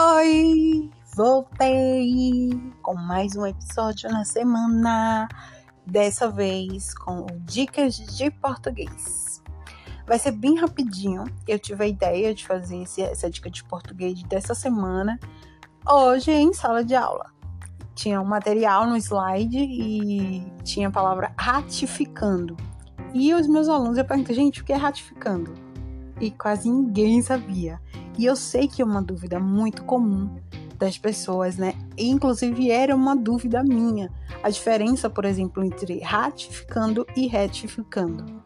Oi, voltei com mais um episódio na semana. Dessa vez com dicas de português. Vai ser bem rapidinho. Eu tive a ideia de fazer esse, essa dica de português dessa semana hoje em sala de aula. Tinha um material no slide e tinha a palavra ratificando. E os meus alunos, eu perguntei, gente, o que é ratificando? E quase ninguém sabia. E eu sei que é uma dúvida muito comum das pessoas, né? E, inclusive era uma dúvida minha. A diferença, por exemplo, entre ratificando e retificando.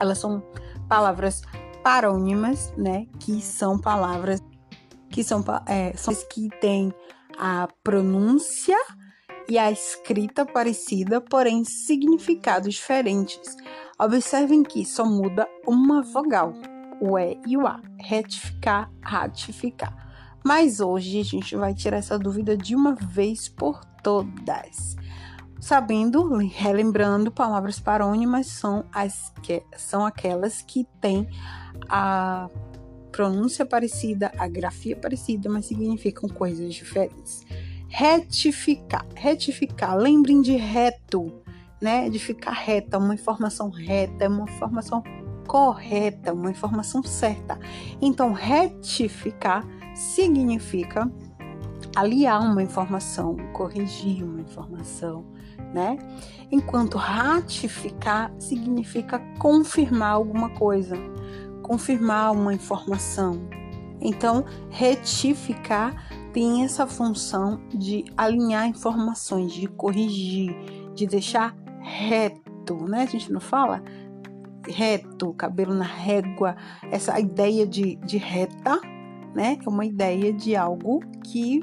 Elas são palavras parônimas, né? Que são palavras que são, é, são que têm a pronúncia e a escrita parecida, porém significados diferentes. Observem que só muda uma vogal o E e o A. Retificar, ratificar. Mas hoje a gente vai tirar essa dúvida de uma vez por todas. Sabendo, relembrando, palavras parônimas são, as que, são aquelas que têm a pronúncia parecida, a grafia parecida, mas significam coisas diferentes. Retificar. Retificar. Lembrem de reto, né? De ficar reta, uma informação reta, uma informação correta, uma informação certa. Então, retificar significa aliar uma informação, corrigir uma informação, né? Enquanto ratificar significa confirmar alguma coisa, confirmar uma informação. Então, retificar tem essa função de alinhar informações, de corrigir, de deixar reto, né? A gente não fala reto, cabelo na régua, essa ideia de, de reta, né? É uma ideia de algo que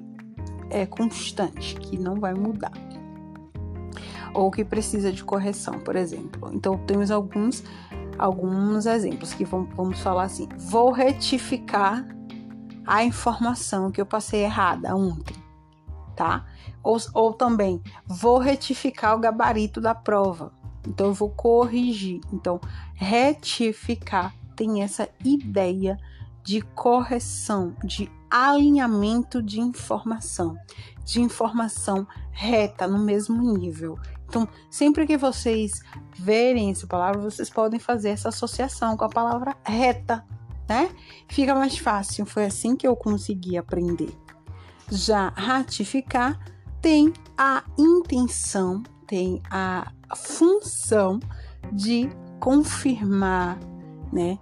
é constante, que não vai mudar. Ou que precisa de correção, por exemplo. Então, temos alguns, alguns exemplos que vamos, vamos falar assim: vou retificar a informação que eu passei errada ontem, tá? Ou, ou também, vou retificar o gabarito da prova então eu vou corrigir. Então, retificar tem essa ideia de correção, de alinhamento de informação, de informação reta no mesmo nível. Então, sempre que vocês verem essa palavra, vocês podem fazer essa associação com a palavra reta, né? Fica mais fácil. Foi assim que eu consegui aprender. Já ratificar tem a intenção, tem a função de confirmar, né?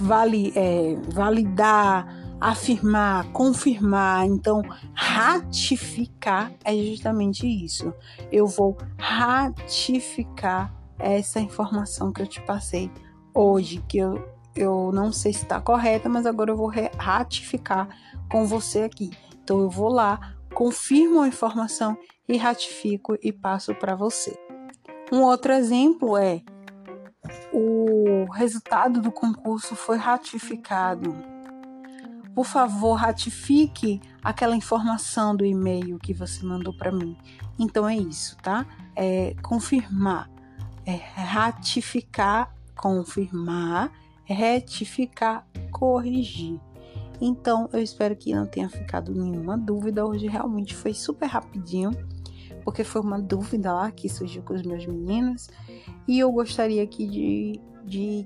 Vale, é, validar, afirmar, confirmar. Então, ratificar é justamente isso. Eu vou ratificar essa informação que eu te passei hoje, que eu, eu não sei se está correta, mas agora eu vou ratificar com você aqui. Então, eu vou lá, confirmo a informação e ratifico e passo para você. Um outro exemplo é o resultado do concurso foi ratificado. Por favor, ratifique aquela informação do e-mail que você mandou para mim. Então é isso, tá? É confirmar, é ratificar, confirmar, retificar, corrigir. Então, eu espero que não tenha ficado nenhuma dúvida. Hoje realmente foi super rapidinho porque foi uma dúvida lá que surgiu com os meus meninos e eu gostaria aqui de, de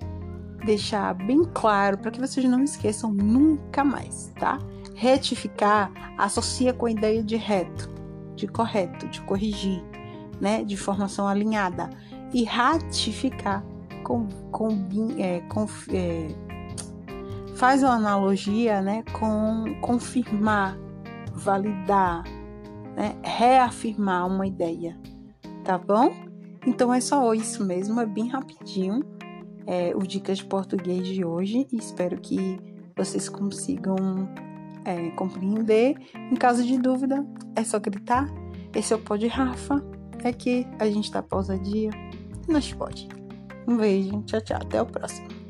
deixar bem claro para que vocês não esqueçam nunca mais, tá? Retificar associa com a ideia de reto, de correto, de corrigir, né? De formação alinhada. E ratificar com, com, é, com é, faz uma analogia né, com confirmar, validar, né, reafirmar uma ideia, tá bom? Então é só isso mesmo, é bem rapidinho é, o Dicas de Português de hoje e espero que vocês consigam é, compreender. Em caso de dúvida, é só gritar. Esse é o Pode Rafa, é que a gente tá pausadia, nós pode. Um beijo, tchau, tchau, até o próximo.